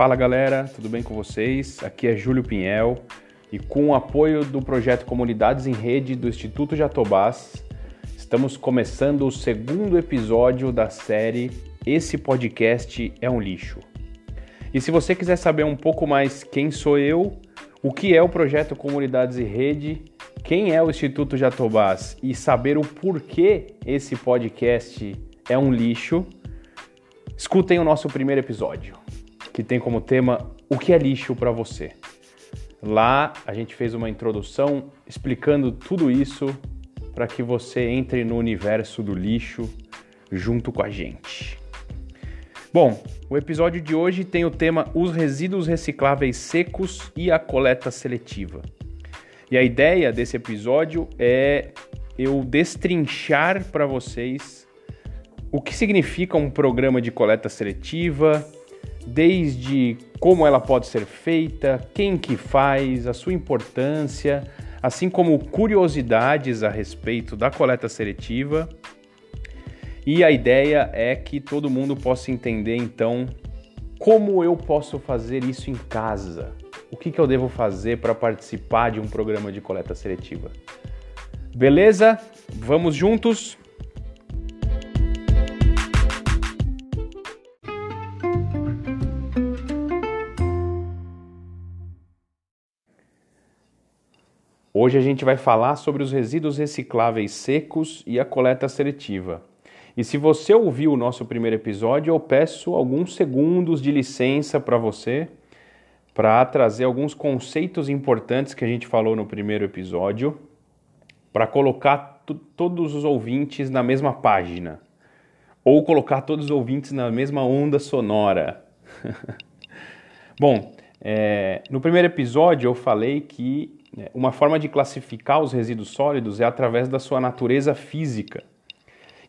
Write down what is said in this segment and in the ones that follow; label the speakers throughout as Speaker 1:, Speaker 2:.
Speaker 1: Fala galera, tudo bem com vocês? Aqui é Júlio Pinhel e com o apoio do projeto Comunidades em Rede do Instituto Jatobás, estamos começando o segundo episódio da série Esse Podcast é um Lixo. E se você quiser saber um pouco mais quem sou eu, o que é o projeto Comunidades em Rede, quem é o Instituto Jatobás e saber o porquê esse podcast é um lixo, escutem o nosso primeiro episódio que tem como tema O que é lixo para você. Lá a gente fez uma introdução explicando tudo isso para que você entre no universo do lixo junto com a gente. Bom, o episódio de hoje tem o tema Os resíduos recicláveis secos e a coleta seletiva. E a ideia desse episódio é eu destrinchar para vocês o que significa um programa de coleta seletiva, desde como ela pode ser feita, quem que faz, a sua importância, assim como curiosidades a respeito da coleta seletiva. E a ideia é que todo mundo possa entender então como eu posso fazer isso em casa. O que, que eu devo fazer para participar de um programa de coleta seletiva? Beleza? Vamos juntos? Hoje a gente vai falar sobre os resíduos recicláveis secos e a coleta seletiva. E se você ouviu o nosso primeiro episódio, eu peço alguns segundos de licença para você para trazer alguns conceitos importantes que a gente falou no primeiro episódio, para colocar todos os ouvintes na mesma página, ou colocar todos os ouvintes na mesma onda sonora. Bom, é, no primeiro episódio eu falei que uma forma de classificar os resíduos sólidos é através da sua natureza física.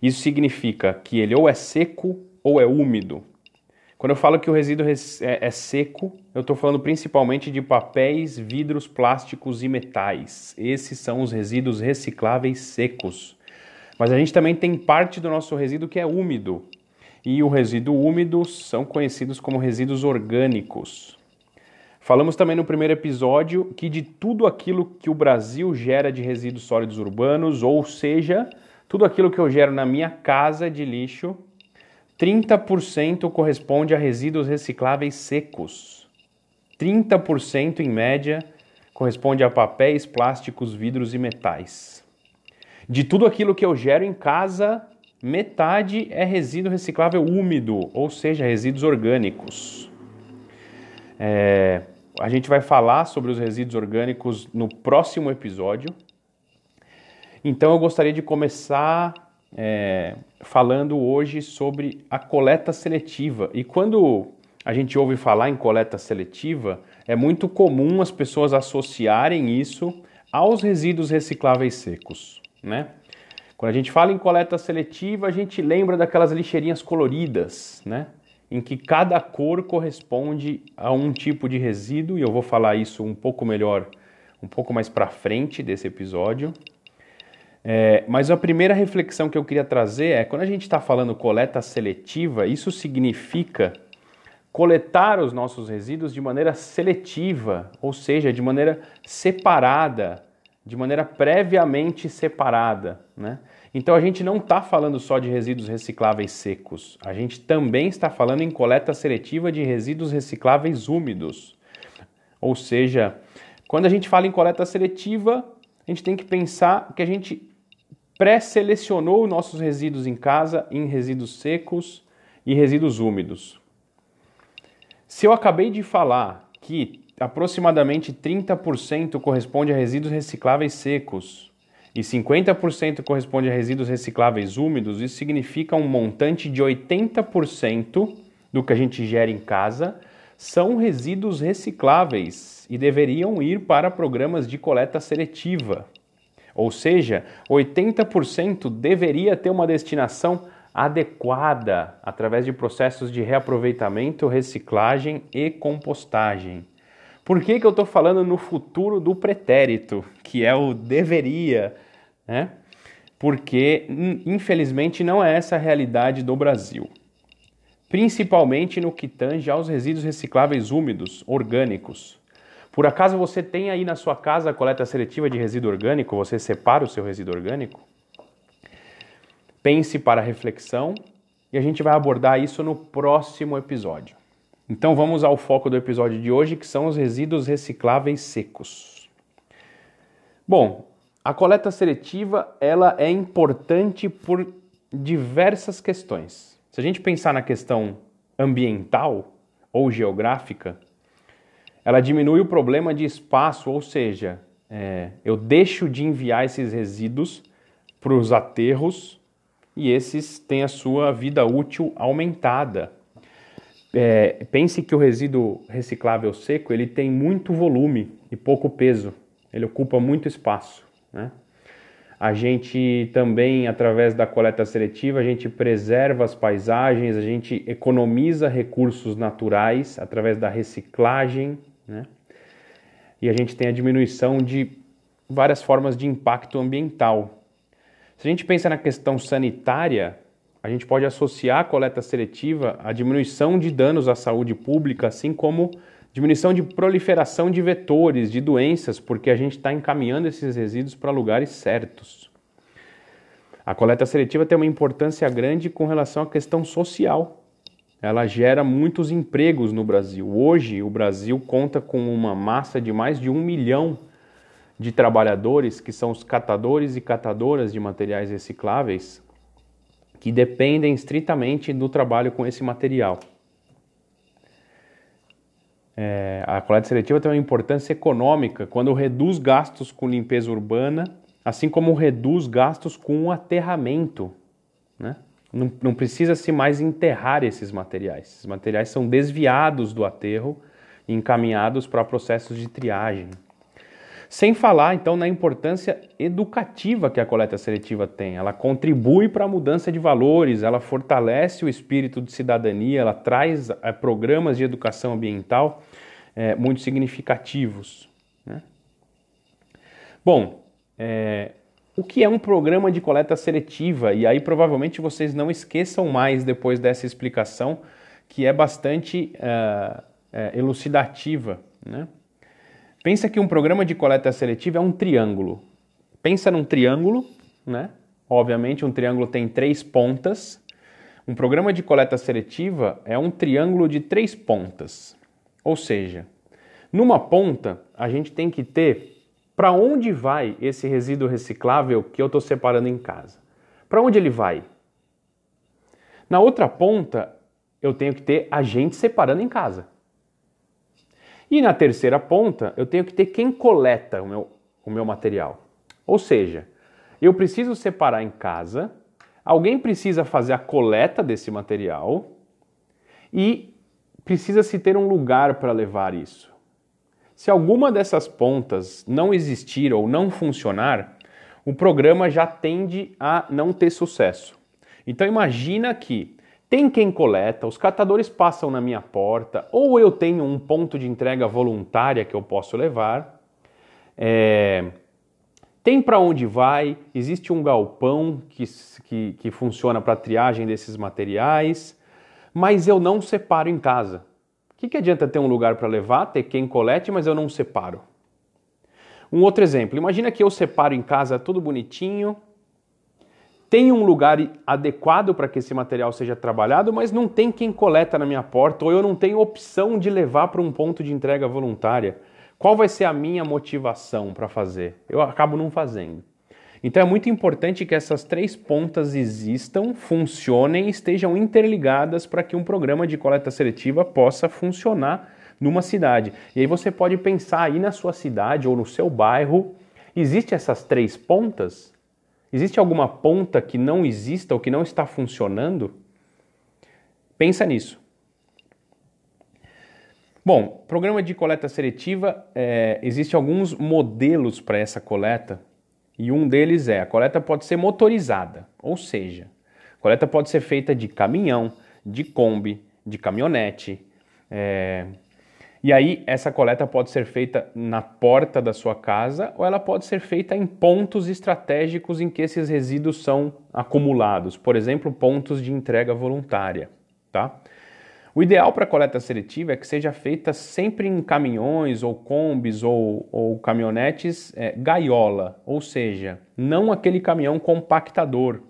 Speaker 1: Isso significa que ele ou é seco ou é úmido. Quando eu falo que o resíduo é, é seco, eu estou falando principalmente de papéis, vidros, plásticos e metais. Esses são os resíduos recicláveis secos. Mas a gente também tem parte do nosso resíduo que é úmido. E o resíduo úmido são conhecidos como resíduos orgânicos. Falamos também no primeiro episódio que de tudo aquilo que o Brasil gera de resíduos sólidos urbanos, ou seja, tudo aquilo que eu gero na minha casa de lixo, 30% corresponde a resíduos recicláveis secos. 30% em média corresponde a papéis, plásticos, vidros e metais. De tudo aquilo que eu gero em casa, metade é resíduo reciclável úmido, ou seja, resíduos orgânicos. É, a gente vai falar sobre os resíduos orgânicos no próximo episódio. Então eu gostaria de começar é, falando hoje sobre a coleta seletiva. E quando a gente ouve falar em coleta seletiva, é muito comum as pessoas associarem isso aos resíduos recicláveis secos, né? Quando a gente fala em coleta seletiva, a gente lembra daquelas lixeirinhas coloridas, né? Em que cada cor corresponde a um tipo de resíduo, e eu vou falar isso um pouco melhor, um pouco mais para frente desse episódio. É, mas a primeira reflexão que eu queria trazer é: quando a gente está falando coleta seletiva, isso significa coletar os nossos resíduos de maneira seletiva, ou seja, de maneira separada, de maneira previamente separada. Né? Então a gente não está falando só de resíduos recicláveis secos, a gente também está falando em coleta seletiva de resíduos recicláveis úmidos. Ou seja, quando a gente fala em coleta seletiva, a gente tem que pensar que a gente pré-selecionou nossos resíduos em casa em resíduos secos e resíduos úmidos. Se eu acabei de falar que aproximadamente 30% corresponde a resíduos recicláveis secos, e 50% corresponde a resíduos recicláveis úmidos, isso significa um montante de 80% do que a gente gera em casa são resíduos recicláveis e deveriam ir para programas de coleta seletiva. Ou seja, 80% deveria ter uma destinação adequada através de processos de reaproveitamento, reciclagem e compostagem. Por que, que eu estou falando no futuro do pretérito, que é o deveria, né? Porque, infelizmente, não é essa a realidade do Brasil. principalmente no que tange aos resíduos recicláveis úmidos, orgânicos. Por acaso você tem aí na sua casa a coleta seletiva de resíduo orgânico? Você separa o seu resíduo orgânico? Pense para reflexão e a gente vai abordar isso no próximo episódio. Então vamos ao foco do episódio de hoje, que são os resíduos recicláveis secos. Bom, a coleta seletiva ela é importante por diversas questões. Se a gente pensar na questão ambiental ou geográfica, ela diminui o problema de espaço, ou seja, é, eu deixo de enviar esses resíduos para os aterros e esses têm a sua vida útil aumentada. É, pense que o resíduo reciclável seco ele tem muito volume e pouco peso, ele ocupa muito espaço. Né? A gente também, através da coleta seletiva, a gente preserva as paisagens, a gente economiza recursos naturais através da reciclagem, né? E a gente tem a diminuição de várias formas de impacto ambiental. Se a gente pensa na questão sanitária, a gente pode associar a coleta seletiva à diminuição de danos à saúde pública, assim como diminuição de proliferação de vetores, de doenças, porque a gente está encaminhando esses resíduos para lugares certos. A coleta seletiva tem uma importância grande com relação à questão social. Ela gera muitos empregos no Brasil. Hoje, o Brasil conta com uma massa de mais de um milhão de trabalhadores, que são os catadores e catadoras de materiais recicláveis, que dependem estritamente do trabalho com esse material. É, a coleta seletiva tem uma importância econômica quando reduz gastos com limpeza urbana, assim como reduz gastos com o aterramento. Né? Não, não precisa se mais enterrar esses materiais. Esses materiais são desviados do aterro e encaminhados para processos de triagem. Sem falar, então, na importância educativa que a coleta seletiva tem. Ela contribui para a mudança de valores, ela fortalece o espírito de cidadania, ela traz é, programas de educação ambiental é, muito significativos. Né? Bom, é, o que é um programa de coleta seletiva? E aí, provavelmente, vocês não esqueçam mais depois dessa explicação, que é bastante elucidativa. Né? Pensa que um programa de coleta seletiva é um triângulo. Pensa num triângulo, né? Obviamente, um triângulo tem três pontas. Um programa de coleta seletiva é um triângulo de três pontas. Ou seja, numa ponta, a gente tem que ter para onde vai esse resíduo reciclável que eu estou separando em casa. Para onde ele vai? Na outra ponta, eu tenho que ter a gente separando em casa. E na terceira ponta, eu tenho que ter quem coleta o meu, o meu material. Ou seja, eu preciso separar em casa, alguém precisa fazer a coleta desse material e precisa se ter um lugar para levar isso. Se alguma dessas pontas não existir ou não funcionar, o programa já tende a não ter sucesso. Então imagina que tem quem coleta, os catadores passam na minha porta, ou eu tenho um ponto de entrega voluntária que eu posso levar. É, tem para onde vai, existe um galpão que, que, que funciona para triagem desses materiais, mas eu não separo em casa. O que, que adianta ter um lugar para levar, ter quem colete, mas eu não separo? Um outro exemplo, imagina que eu separo em casa tudo bonitinho, tem um lugar adequado para que esse material seja trabalhado, mas não tem quem coleta na minha porta, ou eu não tenho opção de levar para um ponto de entrega voluntária. Qual vai ser a minha motivação para fazer? Eu acabo não fazendo. Então é muito importante que essas três pontas existam, funcionem estejam interligadas para que um programa de coleta seletiva possa funcionar numa cidade. E aí você pode pensar aí na sua cidade ou no seu bairro, existe essas três pontas? Existe alguma ponta que não exista ou que não está funcionando? Pensa nisso. Bom, programa de coleta seletiva, é, existem alguns modelos para essa coleta e um deles é a coleta pode ser motorizada, ou seja, a coleta pode ser feita de caminhão, de Kombi, de caminhonete, é, e aí, essa coleta pode ser feita na porta da sua casa ou ela pode ser feita em pontos estratégicos em que esses resíduos são acumulados, por exemplo, pontos de entrega voluntária, tá? O ideal para coleta seletiva é que seja feita sempre em caminhões ou combis ou, ou caminhonetes é, gaiola, ou seja, não aquele caminhão compactador,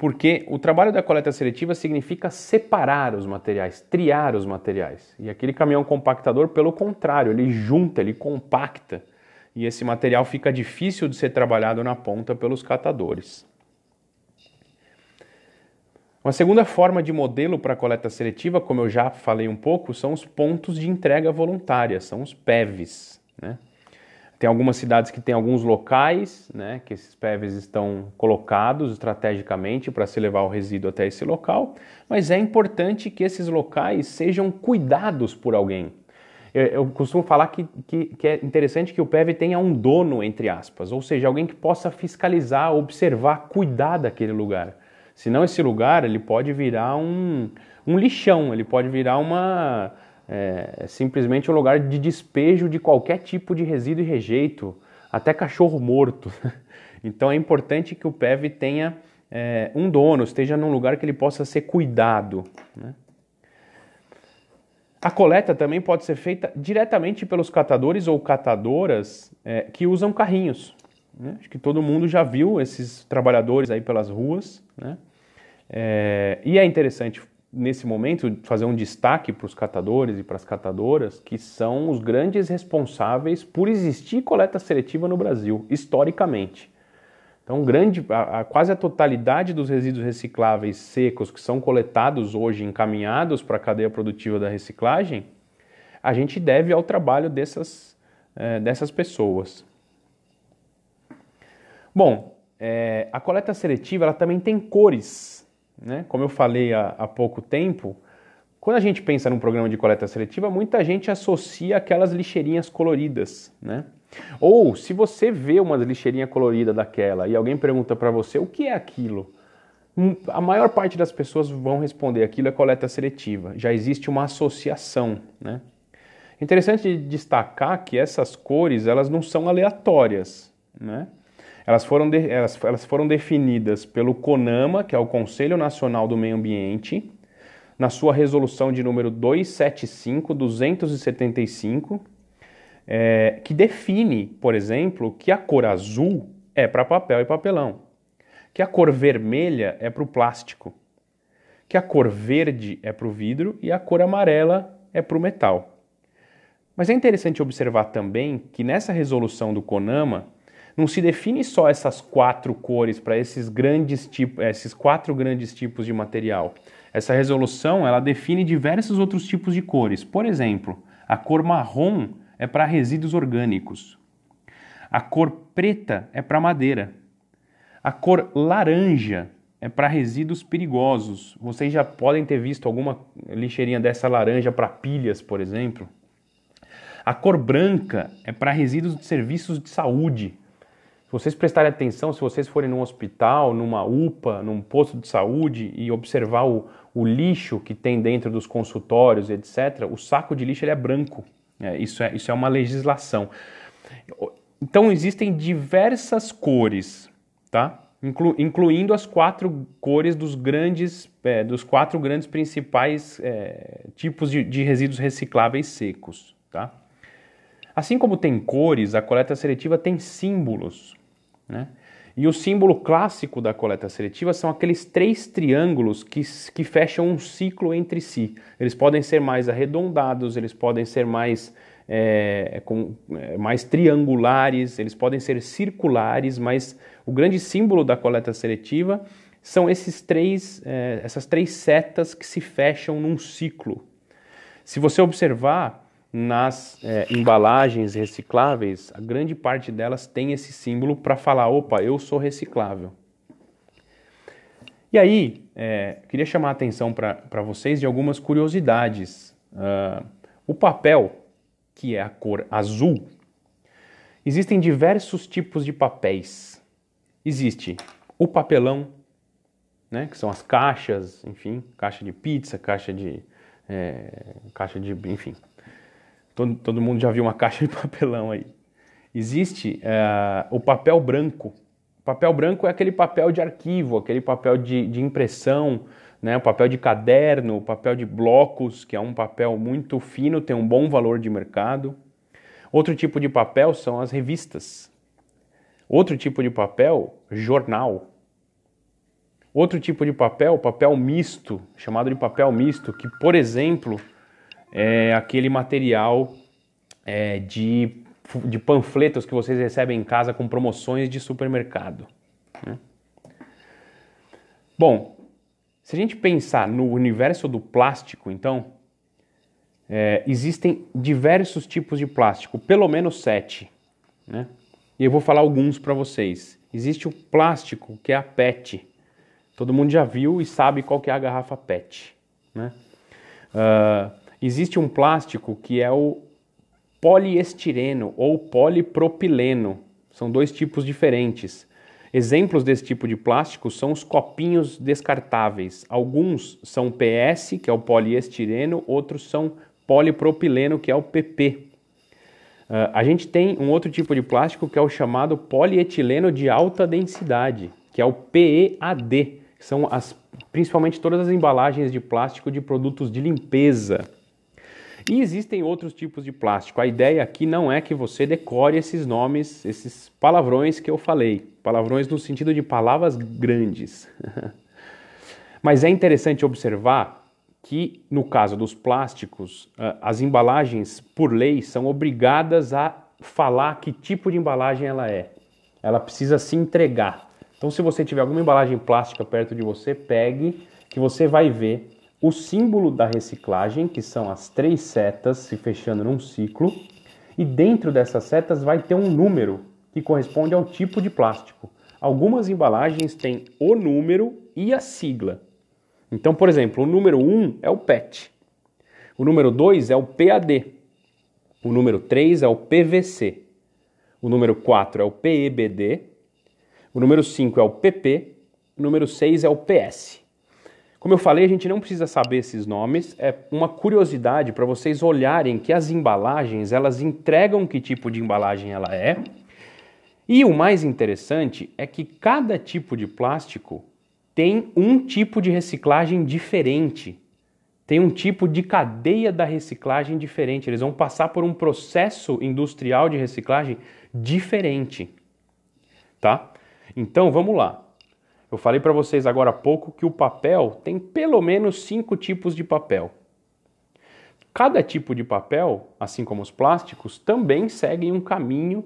Speaker 1: porque o trabalho da coleta seletiva significa separar os materiais, triar os materiais. E aquele caminhão compactador, pelo contrário, ele junta, ele compacta, e esse material fica difícil de ser trabalhado na ponta pelos catadores. Uma segunda forma de modelo para coleta seletiva, como eu já falei um pouco, são os pontos de entrega voluntária, são os PEVs. Né? Tem algumas cidades que têm alguns locais, né, que esses PEVs estão colocados estrategicamente para se levar o resíduo até esse local, mas é importante que esses locais sejam cuidados por alguém. Eu, eu costumo falar que, que, que é interessante que o PEV tenha um dono, entre aspas, ou seja, alguém que possa fiscalizar, observar, cuidar daquele lugar. Senão esse lugar ele pode virar um, um lixão, ele pode virar uma é, simplesmente um lugar de despejo de qualquer tipo de resíduo e rejeito, até cachorro morto. Então é importante que o PEV tenha é, um dono, esteja num lugar que ele possa ser cuidado. Né? A coleta também pode ser feita diretamente pelos catadores ou catadoras é, que usam carrinhos. Né? Acho que todo mundo já viu esses trabalhadores aí pelas ruas. Né? É, e é interessante, nesse momento, fazer um destaque para os catadores e para as catadoras, que são os grandes responsáveis por existir coleta seletiva no Brasil, historicamente. Então, grande, a, a, quase a totalidade dos resíduos recicláveis secos que são coletados hoje, encaminhados para a cadeia produtiva da reciclagem, a gente deve ao trabalho dessas, é, dessas pessoas. Bom, é, a coleta seletiva ela também tem cores. Né? Como eu falei há, há pouco tempo, quando a gente pensa num programa de coleta seletiva, muita gente associa aquelas lixeirinhas coloridas, né? Ou se você vê uma lixeirinha colorida daquela e alguém pergunta para você o que é aquilo, hum, a maior parte das pessoas vão responder aquilo é coleta seletiva. Já existe uma associação, né? Interessante destacar que essas cores elas não são aleatórias, né? Elas foram, de, elas, elas foram definidas pelo CONAMA, que é o Conselho Nacional do Meio Ambiente, na sua resolução de número 275-275, é, que define, por exemplo, que a cor azul é para papel e papelão, que a cor vermelha é para o plástico, que a cor verde é para o vidro e a cor amarela é para o metal. Mas é interessante observar também que nessa resolução do CONAMA, não se define só essas quatro cores para esses grandes tipos, esses quatro grandes tipos de material. Essa resolução ela define diversos outros tipos de cores. Por exemplo, a cor marrom é para resíduos orgânicos. A cor preta é para madeira. A cor laranja é para resíduos perigosos. Vocês já podem ter visto alguma lixeirinha dessa laranja para pilhas, por exemplo. A cor branca é para resíduos de serviços de saúde. Se vocês prestarem atenção, se vocês forem num hospital, numa UPA, num posto de saúde e observar o, o lixo que tem dentro dos consultórios, etc., o saco de lixo ele é branco. É, isso, é, isso é uma legislação. Então existem diversas cores, tá? Inclu, incluindo as quatro cores dos grandes, é, dos quatro grandes principais é, tipos de, de resíduos recicláveis secos, tá? Assim como tem cores, a coleta seletiva tem símbolos. Né? E o símbolo clássico da coleta seletiva são aqueles três triângulos que, que fecham um ciclo entre si. Eles podem ser mais arredondados, eles podem ser mais, é, com, é, mais triangulares, eles podem ser circulares, mas o grande símbolo da coleta seletiva são esses três, é, essas três setas que se fecham num ciclo. Se você observar, nas é, embalagens recicláveis, a grande parte delas tem esse símbolo para falar: opa, eu sou reciclável. E aí, é, queria chamar a atenção para vocês de algumas curiosidades. Uh, o papel, que é a cor azul, existem diversos tipos de papéis. Existe o papelão, né, que são as caixas, enfim, caixa de pizza, caixa de. É, caixa de. enfim, Todo, todo mundo já viu uma caixa de papelão aí. Existe uh, o papel branco. O papel branco é aquele papel de arquivo, aquele papel de, de impressão né? O papel de caderno, o papel de blocos, que é um papel muito fino, tem um bom valor de mercado. Outro tipo de papel são as revistas. Outro tipo de papel, jornal. Outro tipo de papel, papel misto, chamado de papel misto, que, por exemplo, é aquele material é, de, de panfletos que vocês recebem em casa com promoções de supermercado. Né? Bom, se a gente pensar no universo do plástico, então, é, existem diversos tipos de plástico, pelo menos sete. Né? E eu vou falar alguns para vocês. Existe o plástico, que é a PET. Todo mundo já viu e sabe qual que é a garrafa PET. Né? Uh, existe um plástico que é o poliestireno ou polipropileno. São dois tipos diferentes. Exemplos desse tipo de plástico são os copinhos descartáveis. Alguns são PS, que é o poliestireno, outros são polipropileno, que é o PP. Uh, ah, a gente tem um outro tipo de plástico que é o chamado polietileno de alta densidade, que é o PEAD, que são as, principalmente todas as embalagens de plástico de produtos de limpeza. E existem outros tipos de plástico. A ideia aqui não é que você decore esses nomes, esses palavrões que eu falei. Palavrões no sentido de palavras grandes. Mas é interessante observar que, no caso dos plásticos, as embalagens, por lei, são obrigadas a falar que tipo de embalagem ela é. Ela precisa se entregar. Então, se você tiver alguma embalagem plástica perto de você, pegue, que você vai ver o símbolo da reciclagem, que são as três setas se fechando num ciclo, e dentro dessas setas vai ter um número que corresponde ao tipo de plástico. Algumas embalagens têm o número e a sigla. Então, por exemplo, o número 1 é o PET, o número 2 é o PAD, o número 3 é o PVC, o número 4 é o PEBD, o número 5 é o PP, o número 6 é o PS. Como eu falei, a gente não precisa saber esses nomes, é uma curiosidade para vocês olharem que as embalagens, elas entregam que tipo de embalagem ela é. E o mais interessante é que cada tipo de plástico tem um tipo de reciclagem diferente. Tem um tipo de cadeia da reciclagem diferente. Eles vão passar por um processo industrial de reciclagem diferente. Tá? Então, vamos lá. Eu falei para vocês agora há pouco que o papel tem pelo menos cinco tipos de papel. Cada tipo de papel, assim como os plásticos, também seguem um caminho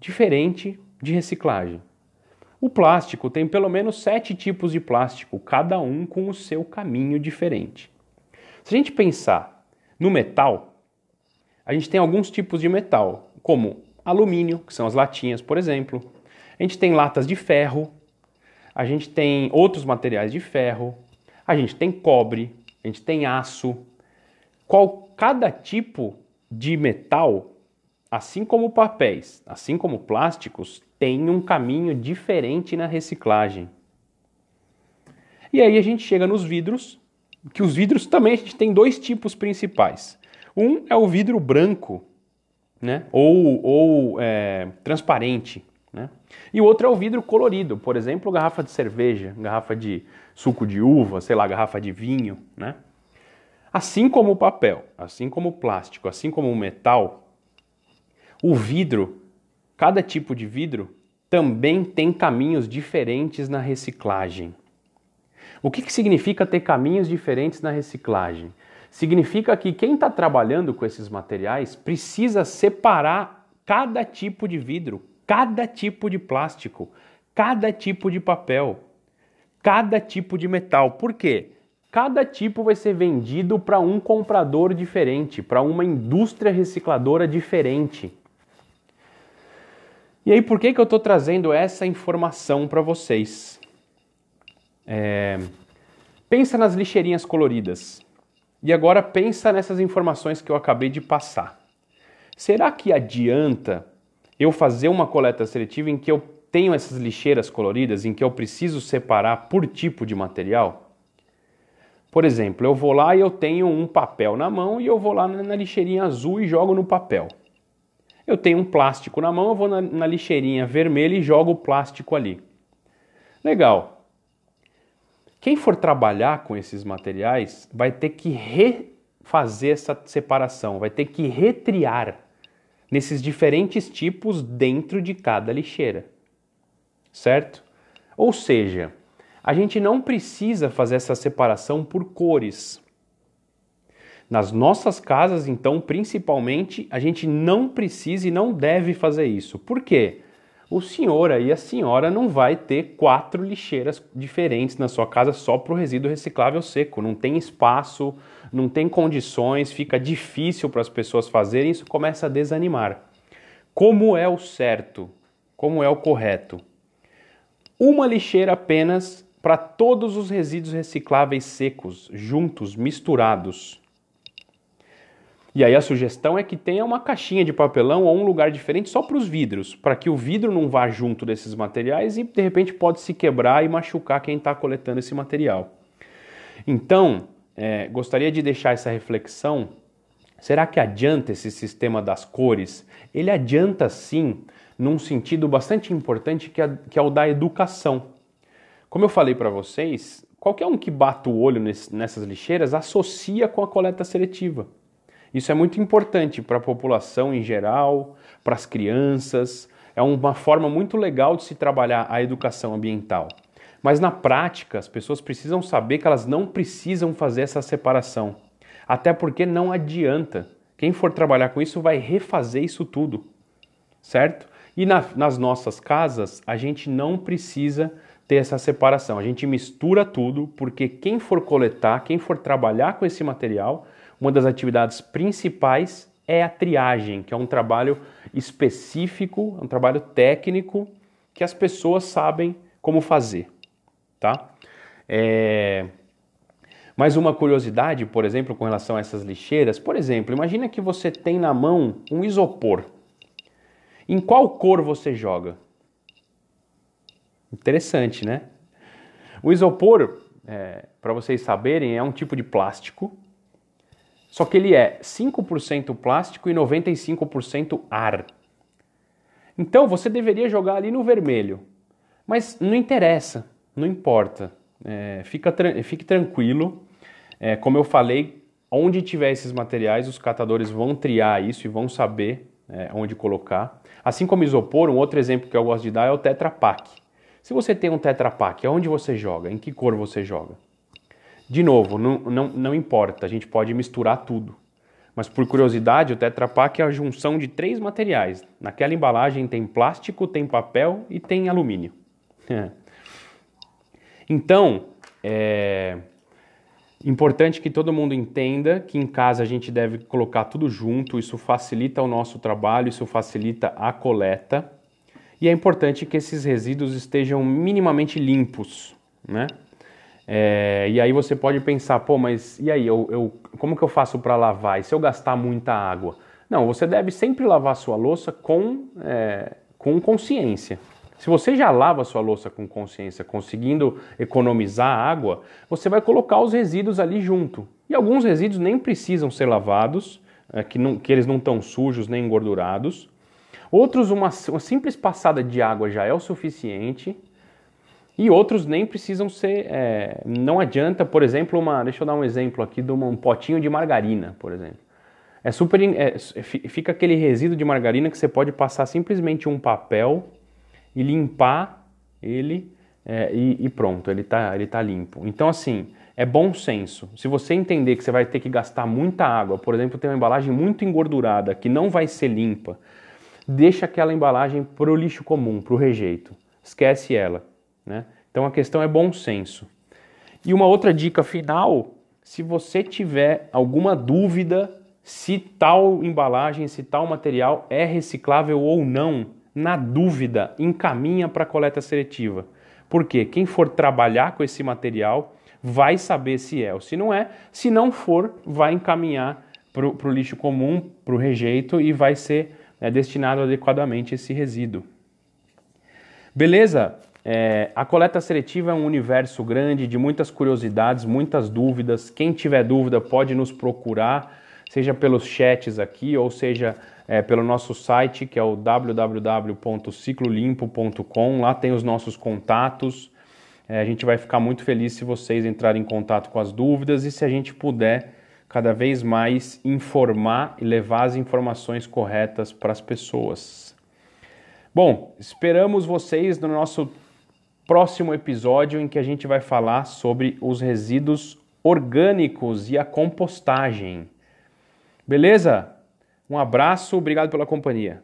Speaker 1: diferente de reciclagem. O plástico tem pelo menos sete tipos de plástico, cada um com o seu caminho diferente. Se a gente pensar no metal, a gente tem alguns tipos de metal, como alumínio, que são as latinhas, por exemplo. A gente tem latas de ferro, a gente tem outros materiais de ferro, a gente tem cobre, a gente tem aço. Qual, cada tipo de metal, assim como papéis, assim como plásticos, tem um caminho diferente na reciclagem. E aí a gente chega nos vidros, que os vidros também a gente tem dois tipos principais. Um é o vidro branco, né? ou, ou é, transparente, né? E o outro é o vidro colorido, por exemplo, garrafa de cerveja, garrafa de suco de uva, sei lá, garrafa de vinho. Né? Assim como o papel, assim como o plástico, assim como o metal, o vidro, cada tipo de vidro, também tem caminhos diferentes na reciclagem. O que, que significa ter caminhos diferentes na reciclagem? Significa que quem está trabalhando com esses materiais precisa separar cada tipo de vidro, cada tipo de plástico, cada tipo de papel, cada tipo de metal. Por quê? Cada tipo vai ser vendido para um comprador diferente, para uma indústria recicladora diferente. E aí, por que, que eu estou trazendo essa informação para vocês? É... Pensa nas lixeirinhas coloridas. E agora pensa nessas informações que eu acabei de passar. Será que adianta eu fazer uma coleta seletiva em que eu tenho essas lixeiras coloridas, em que eu preciso separar por tipo de material? Por exemplo, eu vou lá e eu tenho um papel na mão e eu vou lá na lixeirinha azul e jogo no papel. Eu tenho um plástico na mão, eu vou na, na lixeirinha vermelha e jogo o plástico ali. Legal. Quem for trabalhar com esses materiais vai ter que refazer essa separação, vai ter que retriar nesses diferentes tipos dentro de cada lixeira. Certo? Ou seja, a gente não precisa fazer essa separação por cores. Nas nossas casas, então, principalmente, a gente não precisa e não deve fazer isso. Por quê? O senhor aí, a senhora, não vai ter quatro lixeiras diferentes na sua casa só para o resíduo reciclável seco. Não tem espaço, não tem condições, fica difícil para as pessoas fazerem, isso começa a desanimar. Como é o certo? Como é o correto? Uma lixeira apenas para todos os resíduos recicláveis secos, juntos, misturados. E aí a sugestão é que tenha uma caixinha de papelão ou um lugar diferente só para os vidros, para que o vidro não vá junto desses materiais e de repente pode se quebrar e machucar quem está coletando esse material. Então, é, gostaria de deixar essa reflexão. Será que adianta esse sistema das cores? Ele adianta sim, num sentido bastante importante que é, que é o da educação. Como eu falei para vocês, qualquer um que bata o olho nessas lixeiras associa com a coleta seletiva. Isso é muito importante para a população em geral, para as crianças. É uma forma muito legal de se trabalhar a educação ambiental. Mas na prática, as pessoas precisam saber que elas não precisam fazer essa separação. Até porque não adianta. Quem for trabalhar com isso vai refazer isso tudo, certo? E na, nas nossas casas, a gente não precisa ter essa separação. A gente mistura tudo, porque quem for coletar, quem for trabalhar com esse material, uma das atividades principais é a triagem, que é um trabalho específico, um trabalho técnico que as pessoas sabem como fazer, tá? É... Mais uma curiosidade, por exemplo, com relação a essas lixeiras, por exemplo, imagina que você tem na mão um isopor. Em qual cor você joga? Interessante, né? O isopor, é, para vocês saberem, é um tipo de plástico só que ele é 5% plástico e 95% ar. Então você deveria jogar ali no vermelho. Mas não interessa, não importa. É, fica, fique tranquilo. É, como eu falei, onde tiver esses materiais, os catadores vão triar isso e vão saber é, onde colocar. Assim como isopor, um outro exemplo que eu gosto de dar é o Tetra Pak. Se você tem um Tetra Pak, aonde você joga? Em que cor você joga? De novo, não, não, não importa, a gente pode misturar tudo. Mas por curiosidade, o Tetra Pak é a junção de três materiais. Naquela embalagem tem plástico, tem papel e tem alumínio. então, é importante que todo mundo entenda que em casa a gente deve colocar tudo junto, isso facilita o nosso trabalho, isso facilita a coleta. E é importante que esses resíduos estejam minimamente limpos, né? É, e aí você pode pensar, pô, mas e aí, eu, eu como que eu faço para lavar? E se eu gastar muita água? Não, você deve sempre lavar sua louça com, é, com consciência. Se você já lava sua louça com consciência, conseguindo economizar água, você vai colocar os resíduos ali junto. E alguns resíduos nem precisam ser lavados, é, que, não, que eles não estão sujos nem engordurados. Outros, uma, uma simples passada de água já é o suficiente. E outros nem precisam ser. É, não adianta, por exemplo, uma. Deixa eu dar um exemplo aqui de um potinho de margarina, por exemplo. É super. É, fica aquele resíduo de margarina que você pode passar simplesmente um papel e limpar ele é, e, e, pronto, ele está ele tá limpo. Então, assim, é bom senso. Se você entender que você vai ter que gastar muita água, por exemplo, tem uma embalagem muito engordurada que não vai ser limpa, deixa aquela embalagem para o lixo comum, para o rejeito. Esquece ela. Né? Então a questão é bom senso. E uma outra dica final: se você tiver alguma dúvida se tal embalagem, se tal material é reciclável ou não, na dúvida, encaminha para a coleta seletiva. Porque quem for trabalhar com esse material vai saber se é ou se não é. Se não for, vai encaminhar para o lixo comum, para o rejeito e vai ser é, destinado adequadamente esse resíduo. Beleza? É, a coleta seletiva é um universo grande de muitas curiosidades, muitas dúvidas. Quem tiver dúvida pode nos procurar, seja pelos chats aqui ou seja é, pelo nosso site que é o www.ciclolimpo.com. Lá tem os nossos contatos. É, a gente vai ficar muito feliz se vocês entrarem em contato com as dúvidas e se a gente puder cada vez mais informar e levar as informações corretas para as pessoas. Bom, esperamos vocês no nosso próximo episódio em que a gente vai falar sobre os resíduos orgânicos e a compostagem. Beleza? Um abraço, obrigado pela companhia.